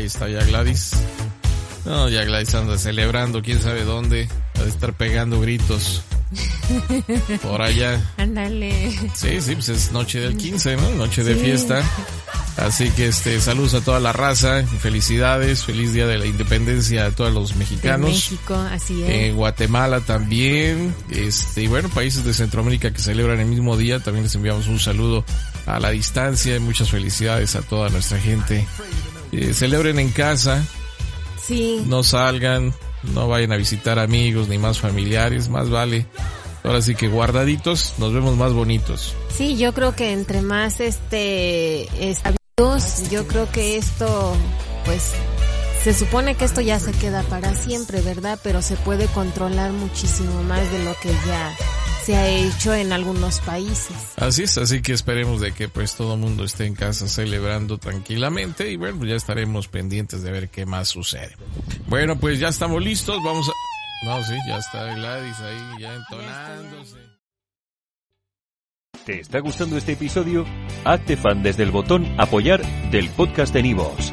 Ahí está ya Gladys. No, ya Gladys anda celebrando, quién sabe dónde. Va a estar pegando gritos. Por allá. Ándale. Sí, sí, pues es noche del 15, ¿no? Noche de fiesta. Así que este, saludos a toda la raza, felicidades, feliz día de la independencia a todos los mexicanos. México, así es. En Guatemala también, este, y bueno, países de Centroamérica que celebran el mismo día, también les enviamos un saludo a la distancia y muchas felicidades a toda nuestra gente. Eh, celebren en casa, Sí. no salgan, no vayan a visitar amigos ni más familiares, más vale. Ahora sí que guardaditos, nos vemos más bonitos. Sí, yo creo que entre más este estables, yo creo que esto, pues, se supone que esto ya se queda para siempre, ¿verdad? Pero se puede controlar muchísimo más de lo que ya se ha hecho en algunos países. Así es, así que esperemos de que pues todo el mundo esté en casa celebrando tranquilamente y bueno, ya estaremos pendientes de ver qué más sucede. Bueno, pues ya estamos listos, vamos a... No, sí, ya está Gladys ahí ya entonándose. ¿Te está gustando este episodio? Hazte fan desde el botón Apoyar del podcast de Nivos.